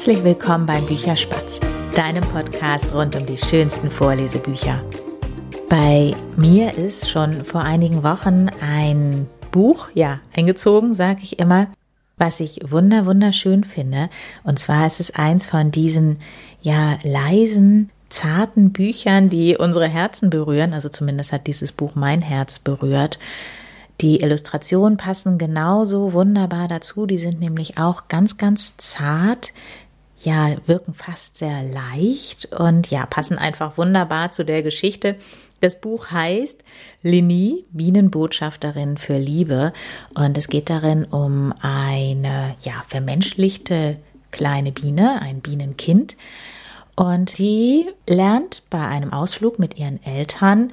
Herzlich willkommen beim Bücherspatz, deinem Podcast rund um die schönsten Vorlesebücher. Bei mir ist schon vor einigen Wochen ein Buch, ja, eingezogen, sage ich immer, was ich wunder wunderschön finde. Und zwar ist es eins von diesen ja leisen, zarten Büchern, die unsere Herzen berühren. Also zumindest hat dieses Buch mein Herz berührt. Die Illustrationen passen genauso wunderbar dazu. Die sind nämlich auch ganz, ganz zart. Ja, wirken fast sehr leicht und ja, passen einfach wunderbar zu der Geschichte. Das Buch heißt Lini, Bienenbotschafterin für Liebe. Und es geht darin um eine, ja, vermenschlichte kleine Biene, ein Bienenkind. Und die lernt bei einem Ausflug mit ihren Eltern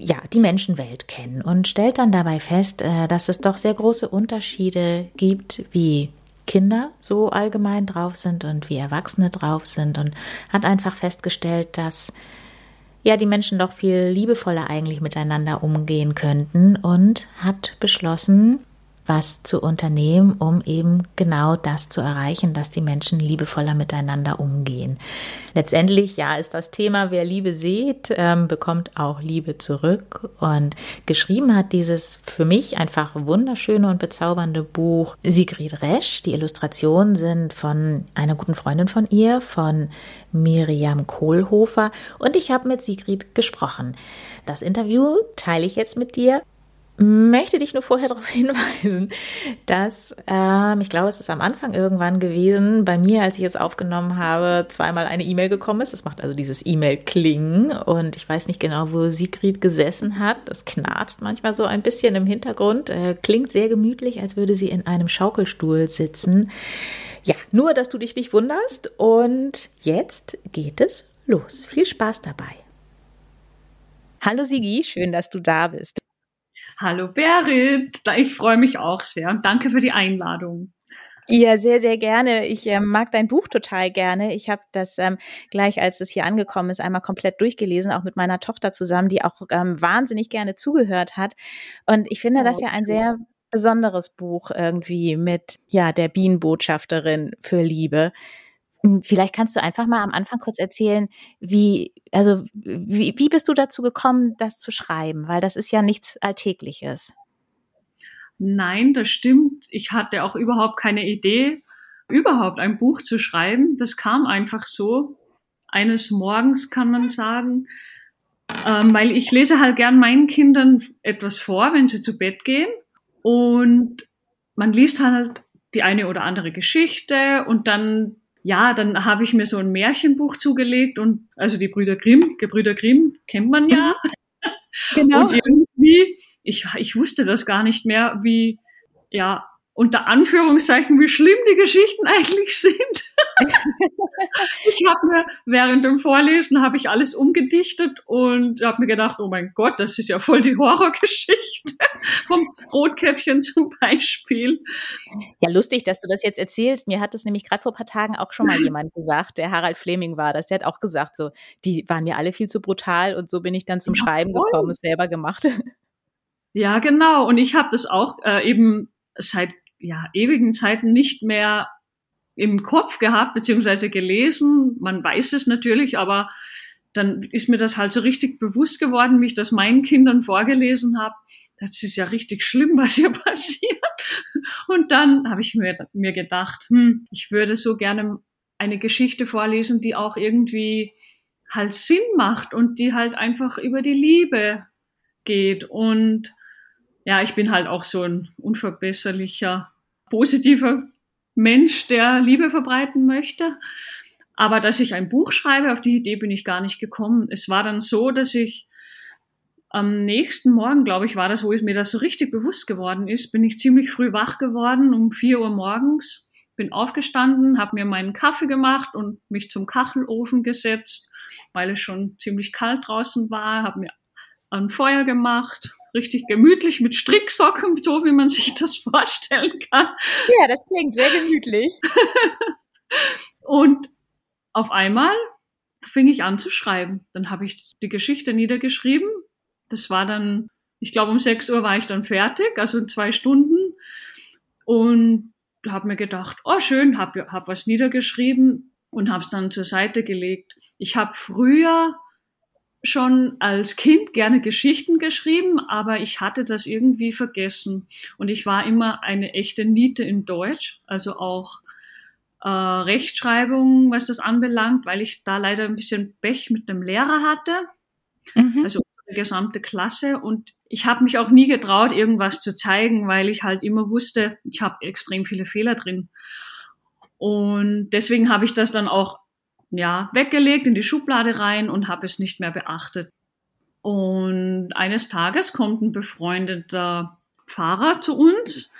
ja, die Menschenwelt kennen und stellt dann dabei fest, äh, dass es doch sehr große Unterschiede gibt, wie Kinder so allgemein drauf sind und wie Erwachsene drauf sind und hat einfach festgestellt, dass ja die Menschen doch viel liebevoller eigentlich miteinander umgehen könnten und hat beschlossen, was zu unternehmen, um eben genau das zu erreichen, dass die Menschen liebevoller miteinander umgehen. Letztendlich, ja, ist das Thema, wer Liebe sieht, ähm, bekommt auch Liebe zurück. Und geschrieben hat dieses für mich einfach wunderschöne und bezaubernde Buch Sigrid Resch. Die Illustrationen sind von einer guten Freundin von ihr, von Miriam Kohlhofer. Und ich habe mit Sigrid gesprochen. Das Interview teile ich jetzt mit dir möchte dich nur vorher darauf hinweisen, dass ähm, ich glaube, es ist am Anfang irgendwann gewesen, bei mir, als ich es aufgenommen habe, zweimal eine E-Mail gekommen ist. Das macht also dieses E-Mail-Klingen und ich weiß nicht genau, wo Sigrid gesessen hat. Das knarzt manchmal so ein bisschen im Hintergrund. Äh, klingt sehr gemütlich, als würde sie in einem Schaukelstuhl sitzen. Ja, nur, dass du dich nicht wunderst. Und jetzt geht es los. Viel Spaß dabei. Hallo Sigi, schön, dass du da bist. Hallo Berit, ich freue mich auch sehr und danke für die Einladung. Ja, sehr, sehr gerne. Ich ähm, mag dein Buch total gerne. Ich habe das ähm, gleich, als es hier angekommen ist, einmal komplett durchgelesen, auch mit meiner Tochter zusammen, die auch ähm, wahnsinnig gerne zugehört hat. Und ich finde oh, das ja ein sehr besonderes Buch irgendwie mit ja der Bienenbotschafterin für Liebe. Hm, vielleicht kannst du einfach mal am Anfang kurz erzählen, wie, also, wie, wie bist du dazu gekommen, das zu schreiben? Weil das ist ja nichts Alltägliches. Nein, das stimmt. Ich hatte auch überhaupt keine Idee, überhaupt ein Buch zu schreiben. Das kam einfach so. Eines Morgens kann man sagen, ähm, weil ich lese halt gern meinen Kindern etwas vor, wenn sie zu Bett gehen. Und man liest halt die eine oder andere Geschichte und dann ja, dann habe ich mir so ein Märchenbuch zugelegt und also die Brüder Grimm, Gebrüder Grimm kennt man ja. Genau. Und irgendwie, ich, ich wusste das gar nicht mehr, wie, ja, unter Anführungszeichen, wie schlimm die Geschichten eigentlich sind. ich habe mir während dem Vorlesen habe ich alles umgedichtet und habe mir gedacht, oh mein Gott, das ist ja voll die Horrorgeschichte vom Rotkäppchen zum Beispiel. Ja, lustig, dass du das jetzt erzählst. Mir hat das nämlich gerade vor ein paar Tagen auch schon mal jemand gesagt, der Harald Fleming war das. Der hat auch gesagt, so, die waren mir alle viel zu brutal und so bin ich dann zum ja, Schreiben voll. gekommen, es selber gemacht. Ja, genau. Und ich habe das auch äh, eben seit ja, ewigen Zeiten nicht mehr im Kopf gehabt, beziehungsweise gelesen. Man weiß es natürlich, aber dann ist mir das halt so richtig bewusst geworden, wie ich das meinen Kindern vorgelesen habe. Das ist ja richtig schlimm, was hier passiert. Und dann habe ich mir, mir gedacht, hm, ich würde so gerne eine Geschichte vorlesen, die auch irgendwie halt Sinn macht und die halt einfach über die Liebe geht. Und ja, ich bin halt auch so ein unverbesserlicher, positiver Mensch, der Liebe verbreiten möchte. Aber dass ich ein Buch schreibe, auf die Idee bin ich gar nicht gekommen. Es war dann so, dass ich am nächsten Morgen, glaube ich, war das, wo mir das so richtig bewusst geworden ist, bin ich ziemlich früh wach geworden, um vier Uhr morgens, bin aufgestanden, habe mir meinen Kaffee gemacht und mich zum Kachelofen gesetzt, weil es schon ziemlich kalt draußen war, habe mir ein Feuer gemacht, richtig gemütlich mit Stricksocken, so wie man sich das vorstellen kann. Ja, das klingt sehr gemütlich. und auf einmal fing ich an zu schreiben. Dann habe ich die Geschichte niedergeschrieben. Das war dann, ich glaube, um 6 Uhr war ich dann fertig, also in zwei Stunden. Und habe mir gedacht, oh schön, habe hab was niedergeschrieben und habe es dann zur Seite gelegt. Ich habe früher schon als Kind gerne Geschichten geschrieben, aber ich hatte das irgendwie vergessen. Und ich war immer eine echte Niete in Deutsch, also auch äh, Rechtschreibung, was das anbelangt, weil ich da leider ein bisschen Pech mit einem Lehrer hatte, mhm. also die gesamte Klasse. Und ich habe mich auch nie getraut, irgendwas zu zeigen, weil ich halt immer wusste, ich habe extrem viele Fehler drin. Und deswegen habe ich das dann auch ja, weggelegt in die Schublade rein und habe es nicht mehr beachtet. Und eines Tages kommt ein befreundeter Pfarrer zu uns.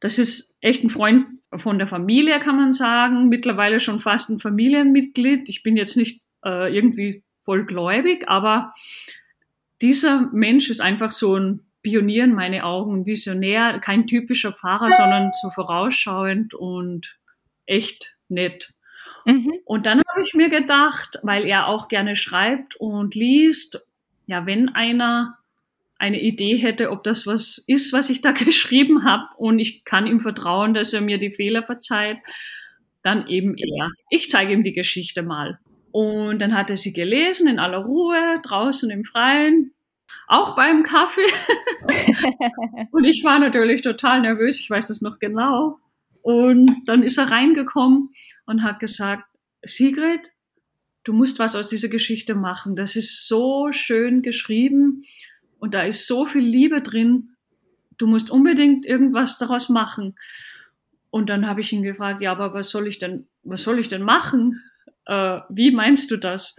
Das ist echt ein Freund von der Familie, kann man sagen. Mittlerweile schon fast ein Familienmitglied. Ich bin jetzt nicht äh, irgendwie voll gläubig, aber dieser Mensch ist einfach so ein Pionier in meine Augen, ein Visionär, kein typischer Pfarrer, sondern so vorausschauend und echt nett. Mhm. Und dann habe ich mir gedacht, weil er auch gerne schreibt und liest, ja, wenn einer eine Idee hätte, ob das was ist, was ich da geschrieben habe und ich kann ihm vertrauen, dass er mir die Fehler verzeiht, dann eben er. Ich zeige ihm die Geschichte mal. Und dann hat er sie gelesen in aller Ruhe, draußen im Freien, auch beim Kaffee. und ich war natürlich total nervös, ich weiß das noch genau. Und dann ist er reingekommen und hat gesagt, Sigrid, du musst was aus dieser Geschichte machen. Das ist so schön geschrieben und da ist so viel Liebe drin. Du musst unbedingt irgendwas daraus machen. Und dann habe ich ihn gefragt, ja, aber was soll ich denn, was soll ich denn machen? Äh, wie meinst du das?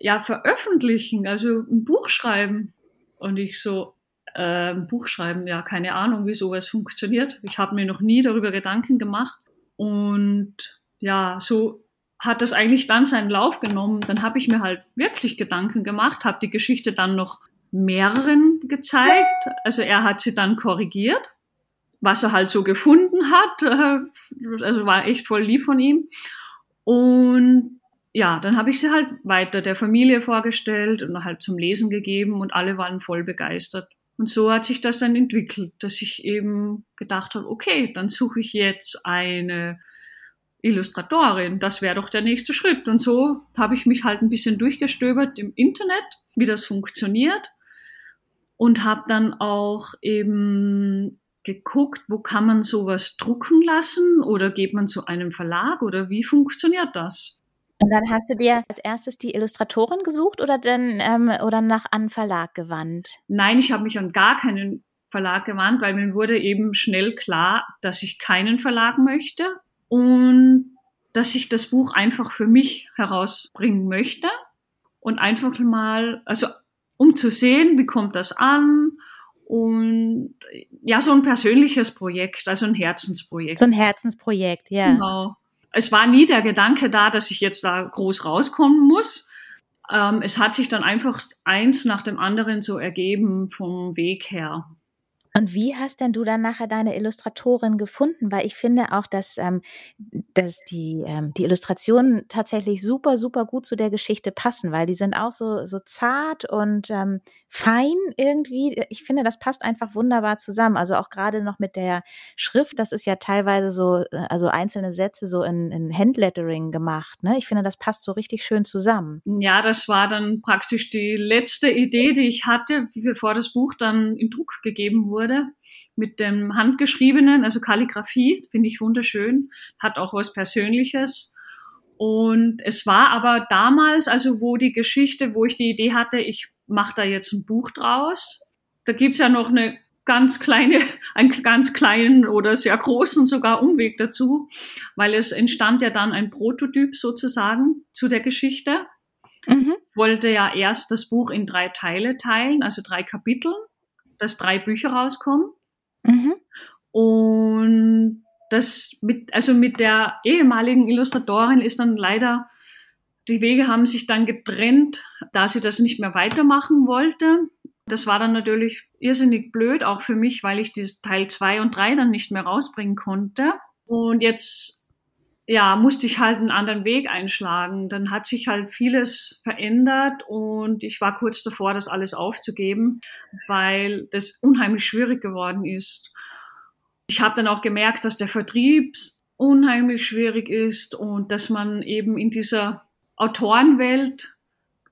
Ja, veröffentlichen, also ein Buch schreiben. Und ich so, äh, Buch schreiben, ja, keine Ahnung, wie sowas funktioniert. Ich habe mir noch nie darüber Gedanken gemacht. Und ja, so hat das eigentlich dann seinen Lauf genommen. Dann habe ich mir halt wirklich Gedanken gemacht, habe die Geschichte dann noch mehreren gezeigt. Also er hat sie dann korrigiert, was er halt so gefunden hat. Äh, also war echt voll lieb von ihm. Und ja, dann habe ich sie halt weiter der Familie vorgestellt und halt zum Lesen gegeben und alle waren voll begeistert. Und so hat sich das dann entwickelt, dass ich eben gedacht habe, okay, dann suche ich jetzt eine Illustratorin, das wäre doch der nächste Schritt. Und so habe ich mich halt ein bisschen durchgestöbert im Internet, wie das funktioniert und habe dann auch eben geguckt, wo kann man sowas drucken lassen oder geht man zu einem Verlag oder wie funktioniert das? Und dann hast du dir als erstes die Illustratorin gesucht oder dann ähm, oder nach einem Verlag gewandt? Nein, ich habe mich an gar keinen Verlag gewandt, weil mir wurde eben schnell klar, dass ich keinen Verlag möchte und dass ich das Buch einfach für mich herausbringen möchte und einfach mal, also um zu sehen, wie kommt das an und ja, so ein persönliches Projekt, also ein Herzensprojekt. So ein Herzensprojekt, ja. Genau. Es war nie der Gedanke da, dass ich jetzt da groß rauskommen muss. Ähm, es hat sich dann einfach eins nach dem anderen so ergeben vom Weg her. Und wie hast denn du dann nachher deine Illustratorin gefunden? Weil ich finde auch, dass, ähm, dass die, ähm, die Illustrationen tatsächlich super, super gut zu der Geschichte passen, weil die sind auch so, so zart und ähm, fein irgendwie. Ich finde, das passt einfach wunderbar zusammen. Also auch gerade noch mit der Schrift, das ist ja teilweise so, äh, also einzelne Sätze so in, in Handlettering gemacht. Ne? Ich finde, das passt so richtig schön zusammen. Ja, das war dann praktisch die letzte Idee, die ich hatte, bevor das Buch dann in Druck gegeben wurde wurde mit dem Handgeschriebenen, also Kalligrafie, finde ich wunderschön, hat auch was Persönliches. Und es war aber damals, also wo die Geschichte, wo ich die Idee hatte, ich mache da jetzt ein Buch draus. Da gibt's ja noch eine ganz kleine, einen ganz kleinen oder sehr großen sogar Umweg dazu, weil es entstand ja dann ein Prototyp sozusagen zu der Geschichte. Mhm. Wollte ja erst das Buch in drei Teile teilen, also drei Kapitel dass drei Bücher rauskommen. Mhm. Und das mit, also mit der ehemaligen Illustratorin ist dann leider, die Wege haben sich dann getrennt, da sie das nicht mehr weitermachen wollte. Das war dann natürlich irrsinnig blöd, auch für mich, weil ich die Teil zwei und drei dann nicht mehr rausbringen konnte. Und jetzt ja, musste ich halt einen anderen Weg einschlagen. Dann hat sich halt vieles verändert und ich war kurz davor, das alles aufzugeben, weil das unheimlich schwierig geworden ist. Ich habe dann auch gemerkt, dass der Vertrieb unheimlich schwierig ist und dass man eben in dieser Autorenwelt,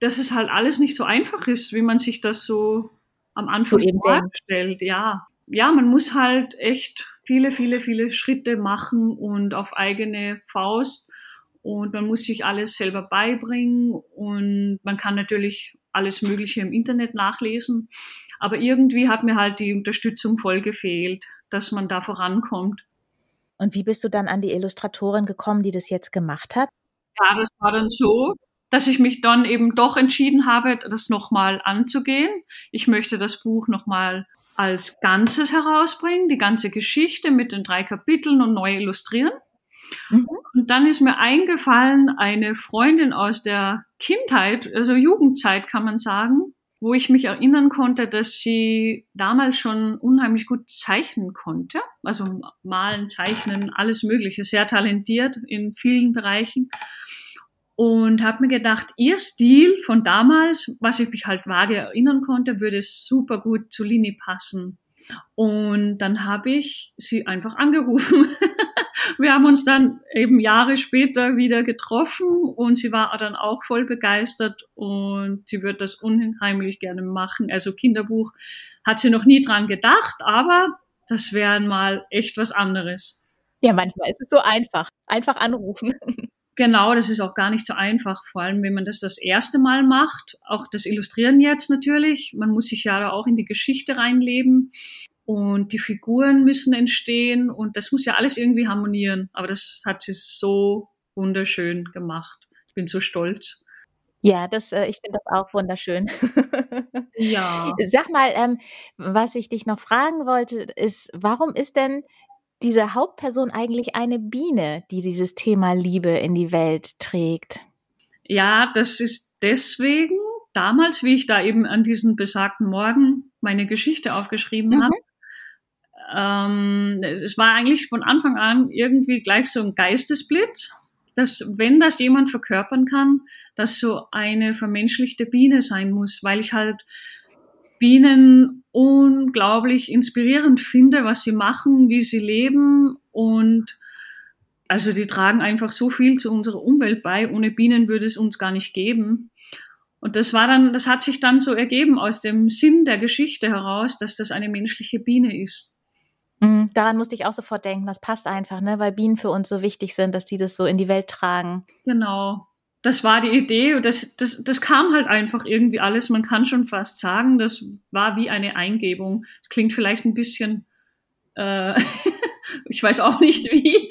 dass es halt alles nicht so einfach ist, wie man sich das so am Anfang so vorstellt. Ja. ja, man muss halt echt viele, viele, viele Schritte machen und auf eigene Faust und man muss sich alles selber beibringen und man kann natürlich alles Mögliche im Internet nachlesen. Aber irgendwie hat mir halt die Unterstützung voll gefehlt, dass man da vorankommt. Und wie bist du dann an die Illustratorin gekommen, die das jetzt gemacht hat? Ja, das war dann so, dass ich mich dann eben doch entschieden habe, das nochmal anzugehen. Ich möchte das Buch nochmal als Ganzes herausbringen, die ganze Geschichte mit den drei Kapiteln und neu illustrieren. Mhm. Und dann ist mir eingefallen, eine Freundin aus der Kindheit, also Jugendzeit kann man sagen, wo ich mich erinnern konnte, dass sie damals schon unheimlich gut zeichnen konnte. Also malen, zeichnen, alles Mögliche, sehr talentiert in vielen Bereichen. Und habe mir gedacht, ihr Stil von damals, was ich mich halt vage erinnern konnte, würde super gut zu Lini passen. Und dann habe ich sie einfach angerufen. Wir haben uns dann eben Jahre später wieder getroffen und sie war dann auch voll begeistert und sie wird das unheimlich gerne machen. Also Kinderbuch hat sie noch nie dran gedacht, aber das wäre mal echt was anderes. Ja, manchmal ist es so einfach. Einfach anrufen. Genau, das ist auch gar nicht so einfach, vor allem wenn man das das erste Mal macht. Auch das Illustrieren jetzt natürlich. Man muss sich ja auch in die Geschichte reinleben und die Figuren müssen entstehen und das muss ja alles irgendwie harmonieren. Aber das hat sie so wunderschön gemacht. Ich bin so stolz. Ja, das, äh, ich finde das auch wunderschön. ja. Sag mal, ähm, was ich dich noch fragen wollte, ist, warum ist denn diese Hauptperson eigentlich eine Biene, die dieses Thema Liebe in die Welt trägt? Ja, das ist deswegen damals, wie ich da eben an diesem besagten Morgen meine Geschichte aufgeschrieben mhm. habe. Ähm, es war eigentlich von Anfang an irgendwie gleich so ein Geistesblitz, dass wenn das jemand verkörpern kann, dass so eine vermenschlichte Biene sein muss, weil ich halt Bienen unglaublich inspirierend finde, was sie machen, wie sie leben und also die tragen einfach so viel zu unserer Umwelt bei. Ohne Bienen würde es uns gar nicht geben. Und das war dann, das hat sich dann so ergeben aus dem Sinn der Geschichte heraus, dass das eine menschliche Biene ist. Mhm, daran musste ich auch sofort denken, das passt einfach, ne, weil Bienen für uns so wichtig sind, dass die das so in die Welt tragen. Genau das war die Idee und das, das, das kam halt einfach irgendwie alles. Man kann schon fast sagen, das war wie eine Eingebung. Das klingt vielleicht ein bisschen, äh, ich weiß auch nicht wie.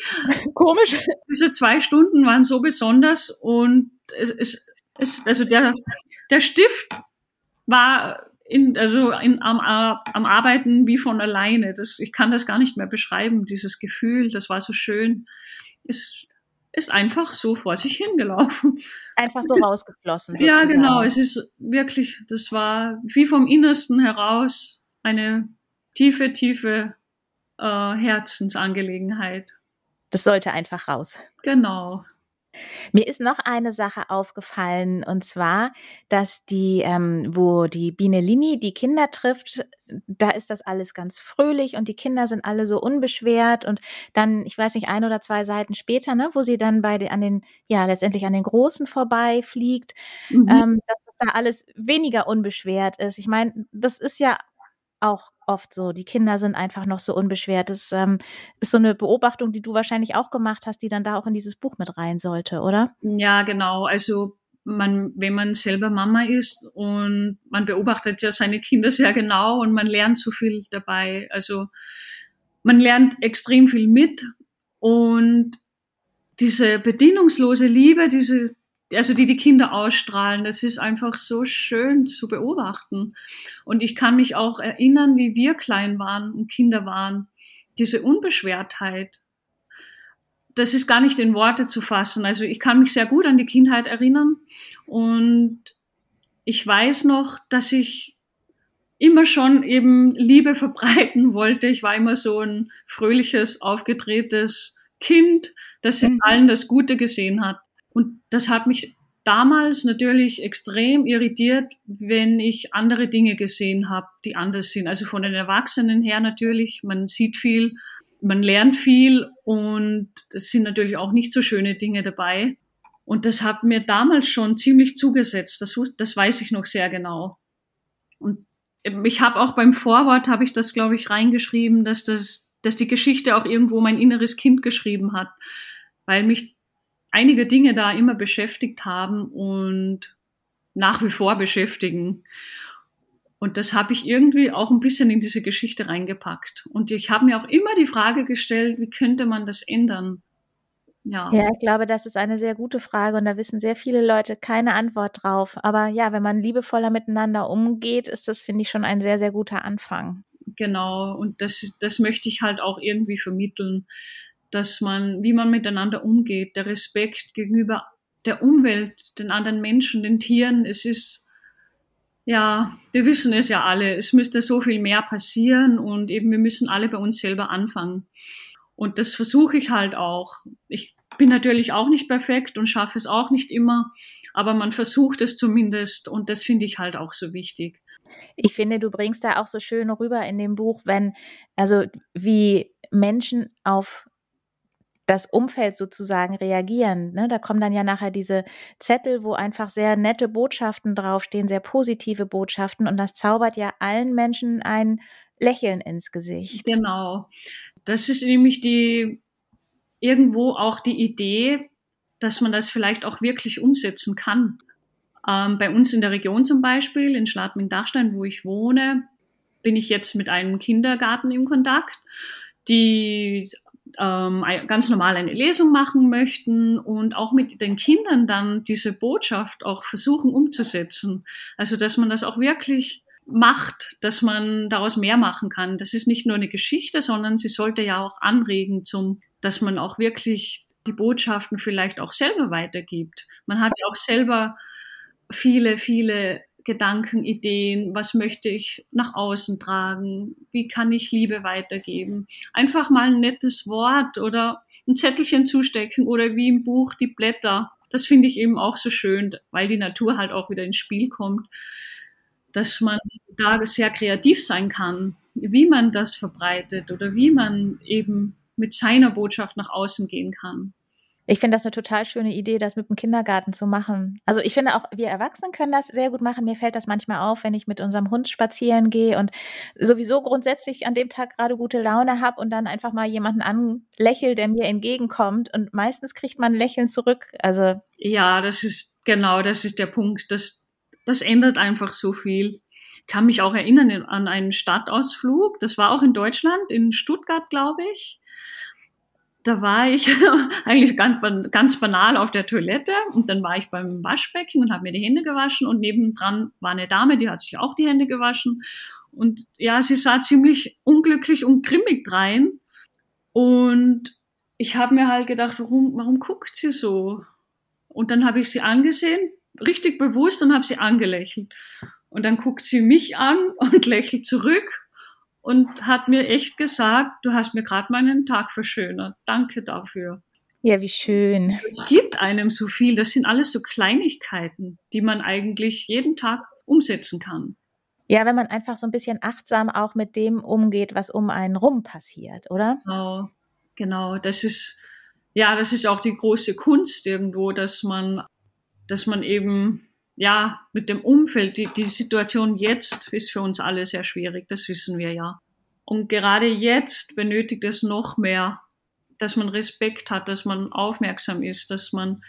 Komisch. Diese zwei Stunden waren so besonders und es, es, es also der, der Stift war in, also in, am, am Arbeiten wie von alleine. Das, ich kann das gar nicht mehr beschreiben, dieses Gefühl. Das war so schön. Es, ist einfach so vor sich hingelaufen. Einfach so rausgeflossen. Sozusagen. Ja, genau. Es ist wirklich, das war wie vom Innersten heraus eine tiefe, tiefe äh, Herzensangelegenheit. Das sollte einfach raus. Genau. Mir ist noch eine Sache aufgefallen und zwar, dass die, ähm, wo die Biene Lini die Kinder trifft, da ist das alles ganz fröhlich und die Kinder sind alle so unbeschwert und dann, ich weiß nicht, ein oder zwei Seiten später, ne, wo sie dann bei den, an den, ja, letztendlich an den Großen vorbeifliegt, mhm. ähm, dass das da alles weniger unbeschwert ist. Ich meine, das ist ja auch oft so. Die Kinder sind einfach noch so unbeschwert. Das ähm, ist so eine Beobachtung, die du wahrscheinlich auch gemacht hast, die dann da auch in dieses Buch mit rein sollte, oder? Ja, genau. Also man, wenn man selber Mama ist und man beobachtet ja seine Kinder sehr genau und man lernt so viel dabei. Also man lernt extrem viel mit und diese bedingungslose Liebe, diese also die die Kinder ausstrahlen, das ist einfach so schön zu beobachten. Und ich kann mich auch erinnern, wie wir klein waren und Kinder waren. Diese Unbeschwertheit, das ist gar nicht in Worte zu fassen. Also ich kann mich sehr gut an die Kindheit erinnern und ich weiß noch, dass ich immer schon eben Liebe verbreiten wollte. Ich war immer so ein fröhliches, aufgedrehtes Kind, das in mhm. allen das Gute gesehen hat. Und das hat mich damals natürlich extrem irritiert, wenn ich andere Dinge gesehen habe, die anders sind. Also von den Erwachsenen her natürlich, man sieht viel man lernt viel und es sind natürlich auch nicht so schöne Dinge dabei. Und das hat mir damals schon ziemlich zugesetzt. Das, das weiß ich noch sehr genau. Und ich habe auch beim Vorwort habe ich das, glaube ich, reingeschrieben, dass das, dass die Geschichte auch irgendwo mein inneres Kind geschrieben hat, weil mich einige Dinge da immer beschäftigt haben und nach wie vor beschäftigen. Und das habe ich irgendwie auch ein bisschen in diese Geschichte reingepackt. Und ich habe mir auch immer die Frage gestellt, wie könnte man das ändern? Ja. ja, ich glaube, das ist eine sehr gute Frage und da wissen sehr viele Leute keine Antwort drauf. Aber ja, wenn man liebevoller miteinander umgeht, ist das, finde ich, schon ein sehr, sehr guter Anfang. Genau, und das, das möchte ich halt auch irgendwie vermitteln, dass man, wie man miteinander umgeht, der Respekt gegenüber der Umwelt, den anderen Menschen, den Tieren, es ist, ja, wir wissen es ja alle, es müsste so viel mehr passieren und eben wir müssen alle bei uns selber anfangen. Und das versuche ich halt auch. Ich bin natürlich auch nicht perfekt und schaffe es auch nicht immer, aber man versucht es zumindest und das finde ich halt auch so wichtig. Ich finde, du bringst da auch so schön rüber in dem Buch, wenn, also wie Menschen auf das Umfeld sozusagen reagieren. Ne? Da kommen dann ja nachher diese Zettel, wo einfach sehr nette Botschaften draufstehen, sehr positive Botschaften und das zaubert ja allen Menschen ein Lächeln ins Gesicht. Genau. Das ist nämlich die irgendwo auch die Idee, dass man das vielleicht auch wirklich umsetzen kann. Ähm, bei uns in der Region zum Beispiel, in Schladming-Dachstein, wo ich wohne, bin ich jetzt mit einem Kindergarten im Kontakt, die ähm, ganz normal eine Lesung machen möchten und auch mit den Kindern dann diese Botschaft auch versuchen umzusetzen. Also dass man das auch wirklich macht, dass man daraus mehr machen kann. Das ist nicht nur eine Geschichte, sondern sie sollte ja auch anregen zum, dass man auch wirklich die Botschaften vielleicht auch selber weitergibt. Man hat ja auch selber viele, viele Gedanken, Ideen, was möchte ich nach außen tragen, wie kann ich Liebe weitergeben. Einfach mal ein nettes Wort oder ein Zettelchen zustecken oder wie im Buch die Blätter. Das finde ich eben auch so schön, weil die Natur halt auch wieder ins Spiel kommt dass man da sehr kreativ sein kann, wie man das verbreitet oder wie man eben mit seiner Botschaft nach außen gehen kann. Ich finde das eine total schöne Idee, das mit dem Kindergarten zu machen. Also ich finde auch, wir Erwachsenen können das sehr gut machen. Mir fällt das manchmal auf, wenn ich mit unserem Hund spazieren gehe und sowieso grundsätzlich an dem Tag gerade gute Laune habe und dann einfach mal jemanden anlächel, der mir entgegenkommt. Und meistens kriegt man ein Lächeln zurück. Also ja, das ist genau, das ist der Punkt. Das, das ändert einfach so viel. Ich kann mich auch erinnern an einen Stadtausflug. Das war auch in Deutschland, in Stuttgart, glaube ich. Da war ich eigentlich ganz, ganz banal auf der Toilette und dann war ich beim Waschbecken und habe mir die Hände gewaschen und nebendran war eine Dame, die hat sich auch die Hände gewaschen. Und ja, sie sah ziemlich unglücklich und grimmig drein. Und ich habe mir halt gedacht, warum, warum guckt sie so? Und dann habe ich sie angesehen, richtig bewusst und habe sie angelächelt. Und dann guckt sie mich an und lächelt zurück und hat mir echt gesagt, du hast mir gerade meinen Tag verschönert. Danke dafür. Ja, wie schön. Es gibt einem so viel. Das sind alles so Kleinigkeiten, die man eigentlich jeden Tag umsetzen kann. Ja, wenn man einfach so ein bisschen achtsam auch mit dem umgeht, was um einen rum passiert, oder? Genau, genau. Das ist, ja, das ist auch die große Kunst irgendwo, dass man dass man eben ja mit dem Umfeld, die, die Situation jetzt ist für uns alle sehr schwierig, das wissen wir ja. Und gerade jetzt benötigt es noch mehr, dass man Respekt hat, dass man aufmerksam ist, dass man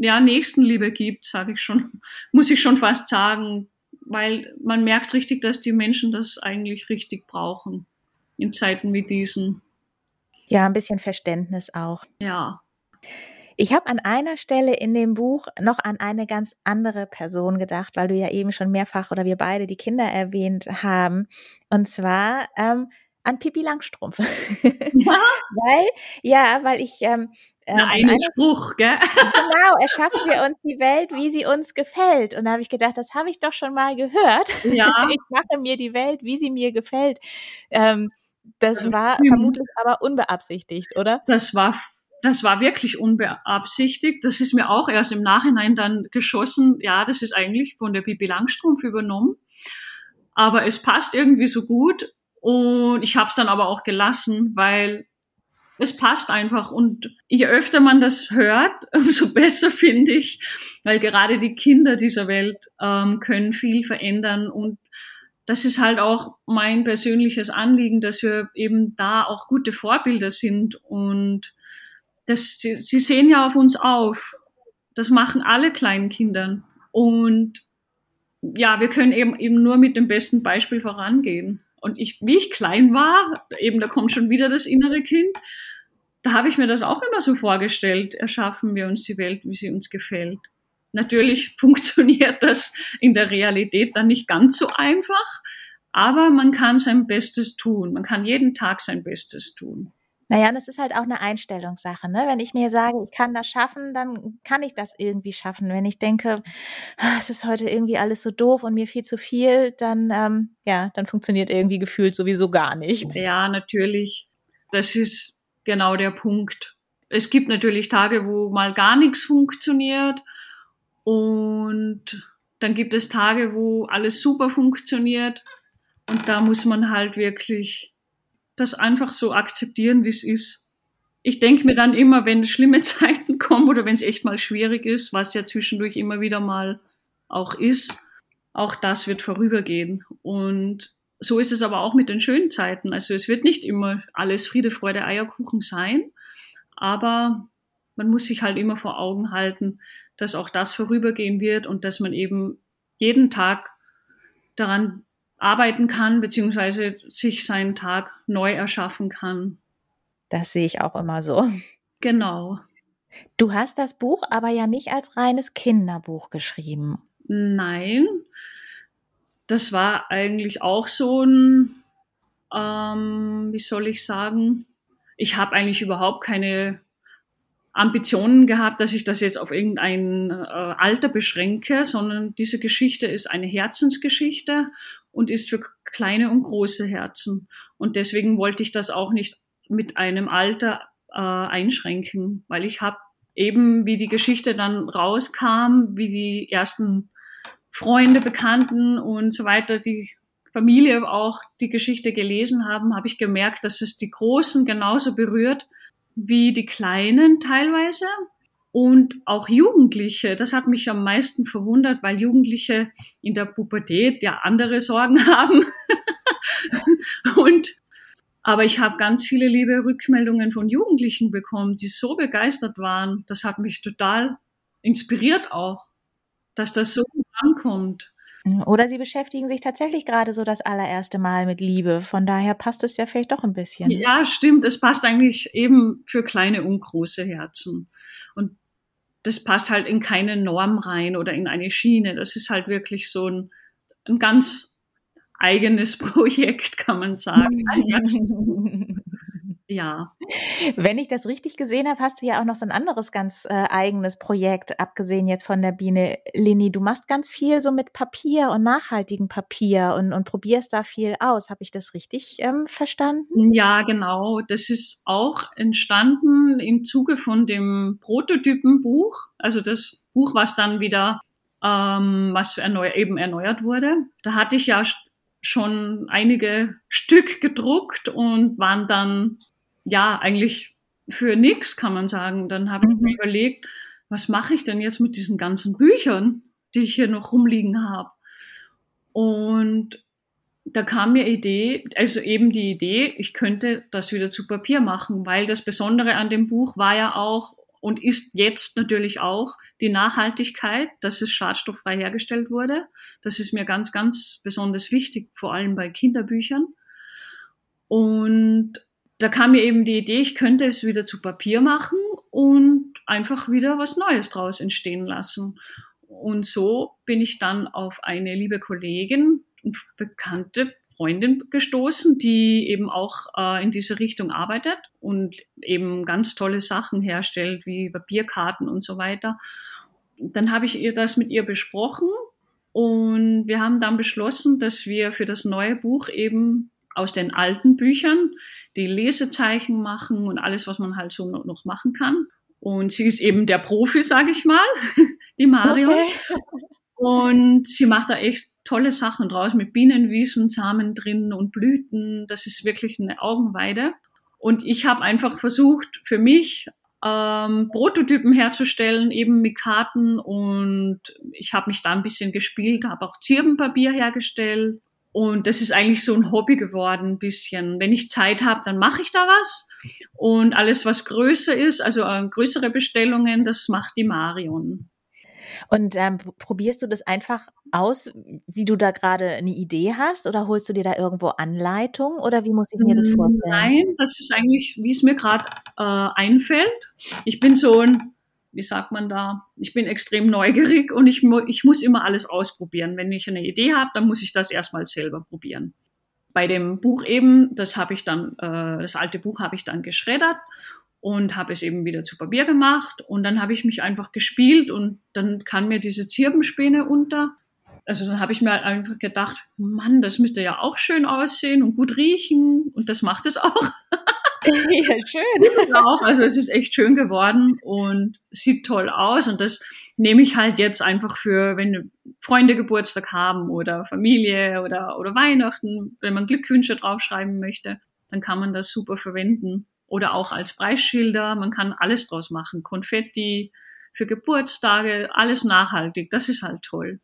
ja Nächstenliebe gibt, sage ich schon, muss ich schon fast sagen, weil man merkt richtig, dass die Menschen das eigentlich richtig brauchen in Zeiten wie diesen. Ja, ein bisschen Verständnis auch. Ja. Ich habe an einer Stelle in dem Buch noch an eine ganz andere Person gedacht, weil du ja eben schon mehrfach oder wir beide die Kinder erwähnt haben. Und zwar ähm, an Pippi Langstrumpf. Ja. weil, ja, weil ich. Ähm, ähm, Na, einen Spruch, gell? Genau, erschaffen wir uns die Welt, wie sie uns gefällt. Und da habe ich gedacht, das habe ich doch schon mal gehört. Ja. Ich mache mir die Welt, wie sie mir gefällt. Ähm, das war vermutlich aber unbeabsichtigt, oder? Das war das war wirklich unbeabsichtigt. Das ist mir auch erst im Nachhinein dann geschossen. Ja, das ist eigentlich von der Bibi Langstrumpf übernommen. Aber es passt irgendwie so gut. Und ich habe es dann aber auch gelassen, weil es passt einfach. Und je öfter man das hört, umso besser finde ich, weil gerade die Kinder dieser Welt ähm, können viel verändern. Und das ist halt auch mein persönliches Anliegen, dass wir eben da auch gute Vorbilder sind. Und das, sie, sie sehen ja auf uns auf. Das machen alle kleinen Kindern. Und ja, wir können eben, eben nur mit dem besten Beispiel vorangehen. Und ich, wie ich klein war, eben da kommt schon wieder das innere Kind, da habe ich mir das auch immer so vorgestellt, erschaffen wir uns die Welt, wie sie uns gefällt. Natürlich funktioniert das in der Realität dann nicht ganz so einfach, aber man kann sein Bestes tun. Man kann jeden Tag sein Bestes tun. Naja, das ist halt auch eine Einstellungssache. Ne? Wenn ich mir sage, ich kann das schaffen, dann kann ich das irgendwie schaffen. Wenn ich denke, ah, es ist heute irgendwie alles so doof und mir viel zu viel, dann, ähm, ja, dann funktioniert irgendwie gefühlt sowieso gar nichts. Ja, natürlich. Das ist genau der Punkt. Es gibt natürlich Tage, wo mal gar nichts funktioniert und dann gibt es Tage, wo alles super funktioniert und da muss man halt wirklich das einfach so akzeptieren, wie es ist. Ich denke mir dann immer, wenn schlimme Zeiten kommen oder wenn es echt mal schwierig ist, was ja zwischendurch immer wieder mal auch ist, auch das wird vorübergehen. Und so ist es aber auch mit den schönen Zeiten. Also es wird nicht immer alles Friede, Freude, Eierkuchen sein, aber man muss sich halt immer vor Augen halten, dass auch das vorübergehen wird und dass man eben jeden Tag daran arbeiten kann, beziehungsweise sich seinen Tag neu erschaffen kann. Das sehe ich auch immer so. Genau. Du hast das Buch aber ja nicht als reines Kinderbuch geschrieben. Nein, das war eigentlich auch so ein, ähm, wie soll ich sagen, ich habe eigentlich überhaupt keine Ambitionen gehabt, dass ich das jetzt auf irgendein äh, Alter beschränke, sondern diese Geschichte ist eine Herzensgeschichte und ist für kleine und große Herzen. Und deswegen wollte ich das auch nicht mit einem Alter äh, einschränken, weil ich habe eben, wie die Geschichte dann rauskam, wie die ersten Freunde, Bekannten und so weiter, die Familie auch die Geschichte gelesen haben, habe ich gemerkt, dass es die Großen genauso berührt wie die Kleinen teilweise und auch Jugendliche. Das hat mich am meisten verwundert, weil Jugendliche in der Pubertät ja andere Sorgen haben. und aber ich habe ganz viele liebe Rückmeldungen von Jugendlichen bekommen, die so begeistert waren. Das hat mich total inspiriert auch, dass das so ankommt. Oder sie beschäftigen sich tatsächlich gerade so das allererste Mal mit Liebe. Von daher passt es ja vielleicht doch ein bisschen. Ja, stimmt. Es passt eigentlich eben für kleine und große Herzen. Und das passt halt in keine Norm rein oder in eine Schiene. Das ist halt wirklich so ein, ein ganz eigenes Projekt, kann man sagen. ja. Wenn ich das richtig gesehen habe, hast du ja auch noch so ein anderes ganz äh, eigenes Projekt, abgesehen jetzt von der Biene Lini. Du machst ganz viel so mit Papier und nachhaltigem Papier und, und probierst da viel aus. Habe ich das richtig ähm, verstanden? Ja, genau. Das ist auch entstanden im Zuge von dem Prototypenbuch. Also das Buch, was dann wieder ähm, was erneu eben erneuert wurde. Da hatte ich ja schon einige Stück gedruckt und waren dann ja, eigentlich für nichts, kann man sagen. Dann habe ich mir mhm. überlegt, was mache ich denn jetzt mit diesen ganzen Büchern, die ich hier noch rumliegen habe? Und da kam mir Idee, also eben die Idee, ich könnte das wieder zu Papier machen, weil das Besondere an dem Buch war ja auch und ist jetzt natürlich auch die Nachhaltigkeit, dass es schadstofffrei hergestellt wurde. Das ist mir ganz, ganz besonders wichtig, vor allem bei Kinderbüchern. Und da kam mir eben die Idee, ich könnte es wieder zu Papier machen und einfach wieder was Neues draus entstehen lassen. Und so bin ich dann auf eine liebe Kollegin und bekannte Freundin gestoßen, die eben auch äh, in diese Richtung arbeitet und eben ganz tolle Sachen herstellt, wie Papierkarten und so weiter. Dann habe ich ihr das mit ihr besprochen und wir haben dann beschlossen, dass wir für das neue Buch eben aus den alten Büchern, die Lesezeichen machen und alles, was man halt so noch machen kann. Und sie ist eben der Profi, sage ich mal, die Mario. Okay. Und sie macht da echt tolle Sachen draus mit Bienenwiesen, Samen drin und Blüten. Das ist wirklich eine Augenweide. Und ich habe einfach versucht, für mich ähm, Prototypen herzustellen, eben mit Karten. Und ich habe mich da ein bisschen gespielt, habe auch Zirbenpapier hergestellt. Und das ist eigentlich so ein Hobby geworden, ein bisschen. Wenn ich Zeit habe, dann mache ich da was. Und alles, was größer ist, also äh, größere Bestellungen, das macht die Marion. Und ähm, probierst du das einfach aus, wie du da gerade eine Idee hast, oder holst du dir da irgendwo Anleitung oder wie muss ich mir das vorstellen? Nein, das ist eigentlich, wie es mir gerade äh, einfällt. Ich bin so ein, wie sagt man da, ich bin extrem neugierig und ich, ich muss immer alles ausprobieren. Wenn ich eine Idee habe, dann muss ich das erstmal selber probieren. Bei dem Buch eben, das habe ich dann, äh, das alte Buch habe ich dann geschreddert und habe es eben wieder zu Papier gemacht und dann habe ich mich einfach gespielt und dann kam mir diese Zirbenspäne unter. Also dann habe ich mir halt einfach gedacht, Mann, das müsste ja auch schön aussehen und gut riechen und das macht es auch. ja, schön. Auch. Also es ist echt schön geworden und sieht toll aus und das nehme ich halt jetzt einfach für, wenn Freunde Geburtstag haben oder Familie oder, oder Weihnachten, wenn man Glückwünsche draufschreiben möchte, dann kann man das super verwenden oder auch als Preisschilder. Man kann alles draus machen. Konfetti für Geburtstage, alles nachhaltig. Das ist halt toll.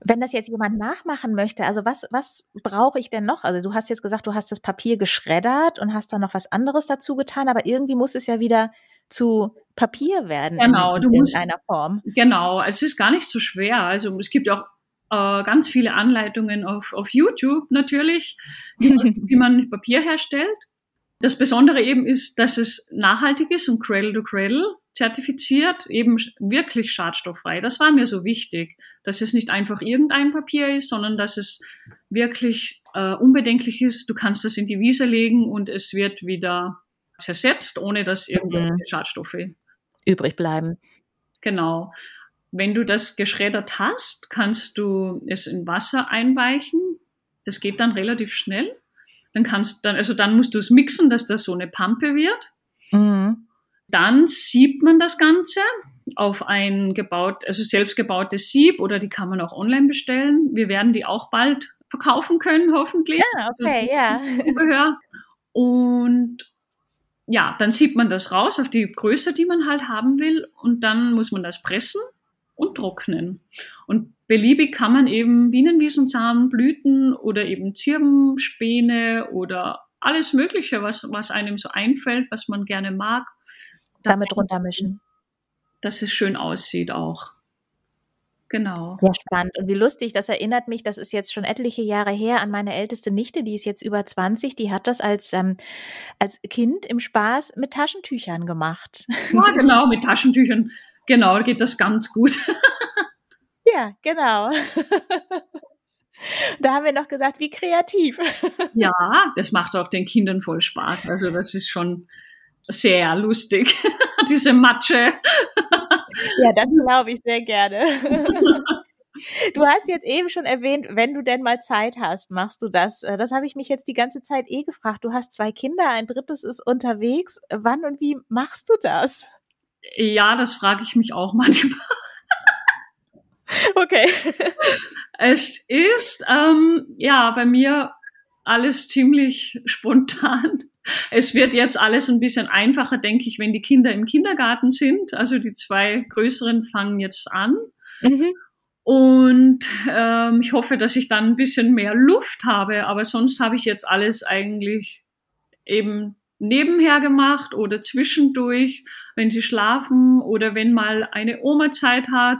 Wenn das jetzt jemand nachmachen möchte, also was, was brauche ich denn noch? Also du hast jetzt gesagt, du hast das Papier geschreddert und hast da noch was anderes dazu getan, aber irgendwie muss es ja wieder zu Papier werden. Genau, in, du musst, in einer Form. Genau, es ist gar nicht so schwer. Also es gibt auch äh, ganz viele Anleitungen auf, auf YouTube natürlich, wie man, wie man Papier herstellt. Das Besondere eben ist, dass es nachhaltig ist und Cradle to Cradle zertifiziert, eben wirklich schadstofffrei. Das war mir so wichtig, dass es nicht einfach irgendein Papier ist, sondern dass es wirklich äh, unbedenklich ist. Du kannst es in die Wiese legen und es wird wieder zersetzt, ohne dass irgendwelche mhm. Schadstoffe übrig bleiben. Genau. Wenn du das geschreddert hast, kannst du es in Wasser einweichen. Das geht dann relativ schnell. Dann kannst dann, also dann musst du es mixen, dass das so eine Pampe wird. Dann siebt man das Ganze auf ein gebaut, also selbstgebautes Sieb oder die kann man auch online bestellen. Wir werden die auch bald verkaufen können, hoffentlich. Ja, okay, ja. Zubehör. Und ja, dann siebt man das raus auf die Größe, die man halt haben will und dann muss man das pressen und trocknen. Und beliebig kann man eben Bienenwiesensamen, Blüten oder eben Zirbenspäne oder alles Mögliche, was, was einem so einfällt, was man gerne mag. Damit runtermischen. Dass es schön aussieht auch. Genau. Sehr spannend. Und wie lustig, das erinnert mich, das ist jetzt schon etliche Jahre her, an meine älteste Nichte, die ist jetzt über 20, die hat das als, ähm, als Kind im Spaß mit Taschentüchern gemacht. Ja, genau, mit Taschentüchern. Genau, geht das ganz gut. ja, genau. Da haben wir noch gesagt, wie kreativ. Ja, das macht auch den Kindern voll Spaß. Also das ist schon sehr lustig, diese Matsche. Ja, das glaube ich sehr gerne. Du hast jetzt eben schon erwähnt, wenn du denn mal Zeit hast, machst du das. Äh, das habe ich mich jetzt die ganze Zeit eh gefragt. Du hast zwei Kinder, ein drittes ist unterwegs. Wann und wie machst du das? Ja, das frage ich mich auch manchmal. Okay. Es ist ähm, ja bei mir alles ziemlich spontan. Es wird jetzt alles ein bisschen einfacher, denke ich, wenn die Kinder im Kindergarten sind. Also die zwei größeren fangen jetzt an. Mhm. Und ähm, ich hoffe, dass ich dann ein bisschen mehr Luft habe. Aber sonst habe ich jetzt alles eigentlich eben nebenher gemacht oder zwischendurch, wenn sie schlafen oder wenn mal eine Oma Zeit hat,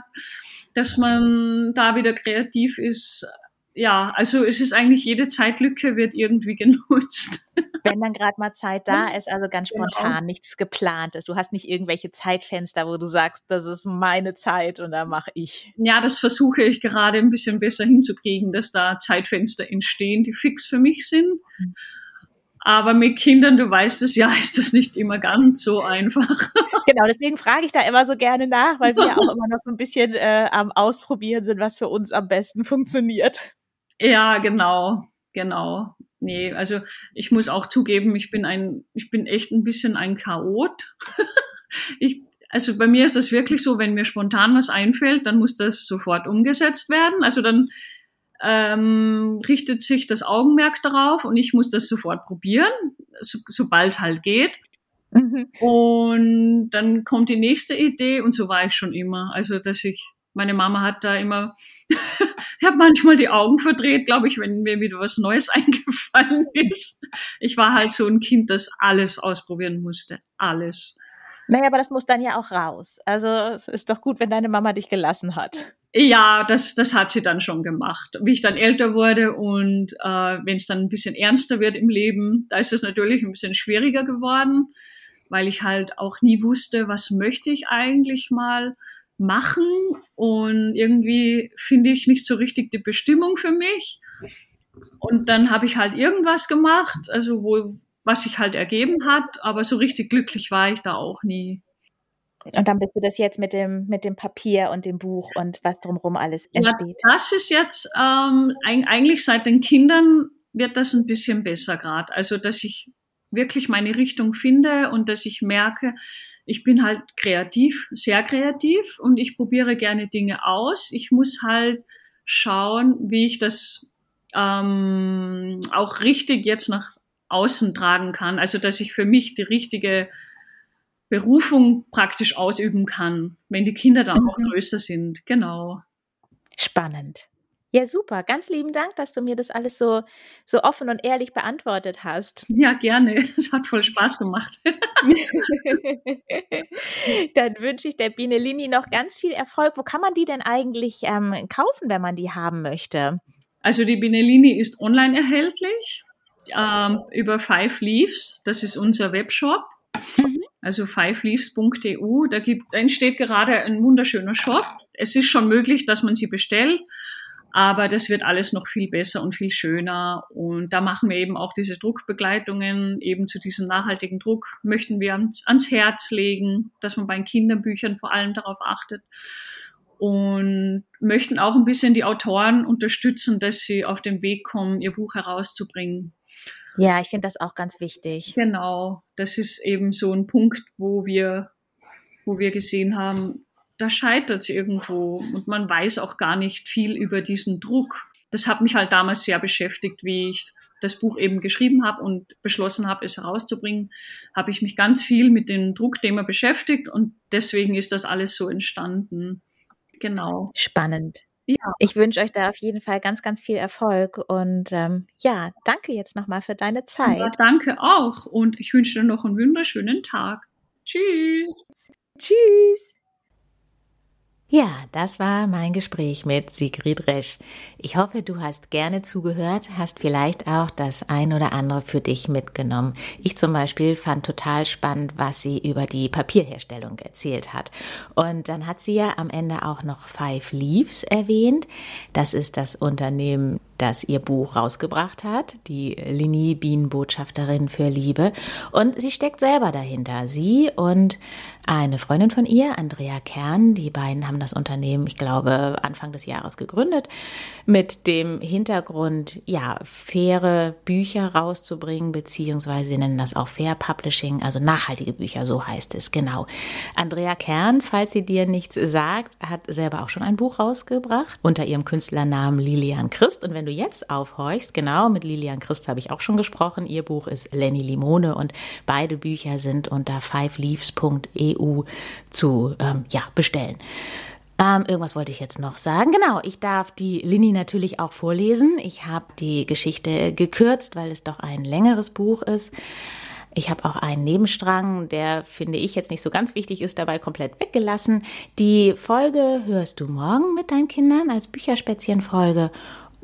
dass man da wieder kreativ ist. Ja, also es ist eigentlich jede Zeitlücke wird irgendwie genutzt. Wenn dann gerade mal Zeit da ist, also ganz genau. spontan, genau. nichts geplantes. Du hast nicht irgendwelche Zeitfenster, wo du sagst, das ist meine Zeit und da mache ich. Ja, das versuche ich gerade ein bisschen besser hinzukriegen, dass da Zeitfenster entstehen, die fix für mich sind. Aber mit Kindern, du weißt es ja, ist das nicht immer ganz so einfach. Genau, deswegen frage ich da immer so gerne nach, weil wir auch immer noch so ein bisschen äh, am Ausprobieren sind, was für uns am besten funktioniert. Ja, genau, genau. Nee, also ich muss auch zugeben, ich bin ein, ich bin echt ein bisschen ein Chaot. ich, also bei mir ist das wirklich so, wenn mir spontan was einfällt, dann muss das sofort umgesetzt werden. Also dann ähm, richtet sich das Augenmerk darauf und ich muss das sofort probieren, so, sobald es halt geht. Mhm. Und dann kommt die nächste Idee und so war ich schon immer. Also, dass ich, meine Mama hat da immer, ich habe manchmal die Augen verdreht, glaube ich, wenn mir wieder was Neues eingefallen ist. Ich war halt so ein Kind, das alles ausprobieren musste. Alles. Naja, aber das muss dann ja auch raus. Also es ist doch gut, wenn deine Mama dich gelassen hat. Ja, das, das hat sie dann schon gemacht. Wie ich dann älter wurde und äh, wenn es dann ein bisschen ernster wird im Leben, da ist es natürlich ein bisschen schwieriger geworden weil ich halt auch nie wusste, was möchte ich eigentlich mal machen und irgendwie finde ich nicht so richtig die Bestimmung für mich. Und dann habe ich halt irgendwas gemacht, also wo, was sich halt ergeben hat, aber so richtig glücklich war ich da auch nie. Und dann bist du das jetzt mit dem, mit dem Papier und dem Buch und was drumherum alles entsteht. Ja, das ist jetzt ähm, eigentlich seit den Kindern wird das ein bisschen besser gerade. Also, dass ich wirklich meine Richtung finde und dass ich merke, ich bin halt kreativ, sehr kreativ und ich probiere gerne Dinge aus. Ich muss halt schauen, wie ich das ähm, auch richtig jetzt nach außen tragen kann. Also dass ich für mich die richtige Berufung praktisch ausüben kann, wenn die Kinder dann mhm. auch größer sind. Genau. Spannend. Ja, super. Ganz lieben Dank, dass du mir das alles so, so offen und ehrlich beantwortet hast. Ja, gerne. Es hat voll Spaß gemacht. Dann wünsche ich der Biene Lini noch ganz viel Erfolg. Wo kann man die denn eigentlich ähm, kaufen, wenn man die haben möchte? Also die Biene Lini ist online erhältlich ähm, über Five Leaves. Das ist unser Webshop. Mhm. Also fiveleaves.eu. Da, gibt, da entsteht gerade ein wunderschöner Shop. Es ist schon möglich, dass man sie bestellt. Aber das wird alles noch viel besser und viel schöner. Und da machen wir eben auch diese Druckbegleitungen, eben zu diesem nachhaltigen Druck möchten wir ans, ans Herz legen, dass man bei den Kinderbüchern vor allem darauf achtet. Und möchten auch ein bisschen die Autoren unterstützen, dass sie auf den Weg kommen, ihr Buch herauszubringen. Ja, ich finde das auch ganz wichtig. Genau. Das ist eben so ein Punkt, wo wir, wo wir gesehen haben, da scheitert es irgendwo und man weiß auch gar nicht viel über diesen Druck. Das hat mich halt damals sehr beschäftigt, wie ich das Buch eben geschrieben habe und beschlossen habe, es herauszubringen, habe ich mich ganz viel mit dem Druckthema beschäftigt und deswegen ist das alles so entstanden. Genau. Spannend. Ja. Ich wünsche euch da auf jeden Fall ganz, ganz viel Erfolg und ähm, ja, danke jetzt nochmal für deine Zeit. Ja, danke auch und ich wünsche dir noch einen wunderschönen Tag. Tschüss. Tschüss. Ja, das war mein Gespräch mit Sigrid Resch. Ich hoffe, du hast gerne zugehört, hast vielleicht auch das ein oder andere für dich mitgenommen. Ich zum Beispiel fand total spannend, was sie über die Papierherstellung erzählt hat. Und dann hat sie ja am Ende auch noch Five Leaves erwähnt. Das ist das Unternehmen, das ihr Buch rausgebracht hat, die Lini Bienenbotschafterin für Liebe. Und sie steckt selber dahinter. Sie und eine Freundin von ihr, Andrea Kern, die beiden haben das Unternehmen, ich glaube, Anfang des Jahres gegründet, mit dem Hintergrund, ja, faire Bücher rauszubringen, beziehungsweise sie nennen das auch Fair Publishing, also nachhaltige Bücher, so heißt es, genau. Andrea Kern, falls sie dir nichts sagt, hat selber auch schon ein Buch rausgebracht unter ihrem Künstlernamen Lilian Christ. Und wenn du du jetzt aufhorchst, genau, mit Lilian Christ habe ich auch schon gesprochen. Ihr Buch ist Lenny Limone und beide Bücher sind unter fiveleaves.eu zu ähm, ja, bestellen. Ähm, irgendwas wollte ich jetzt noch sagen. Genau, ich darf die Lini natürlich auch vorlesen. Ich habe die Geschichte gekürzt, weil es doch ein längeres Buch ist. Ich habe auch einen Nebenstrang, der finde ich jetzt nicht so ganz wichtig ist, dabei komplett weggelassen. Die Folge hörst du morgen mit deinen Kindern als Bücherspätzchen-Folge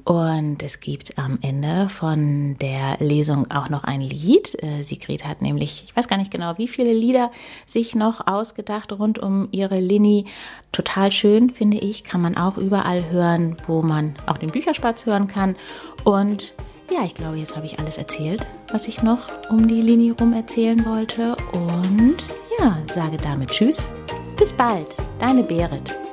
und es gibt am Ende von der Lesung auch noch ein Lied. Äh, Sigrid hat nämlich, ich weiß gar nicht genau, wie viele Lieder sich noch ausgedacht rund um ihre Lini. Total schön, finde ich. Kann man auch überall hören, wo man auch den Bücherspatz hören kann. Und ja, ich glaube, jetzt habe ich alles erzählt, was ich noch um die Lini rum erzählen wollte. Und ja, sage damit Tschüss. Bis bald. Deine Berit.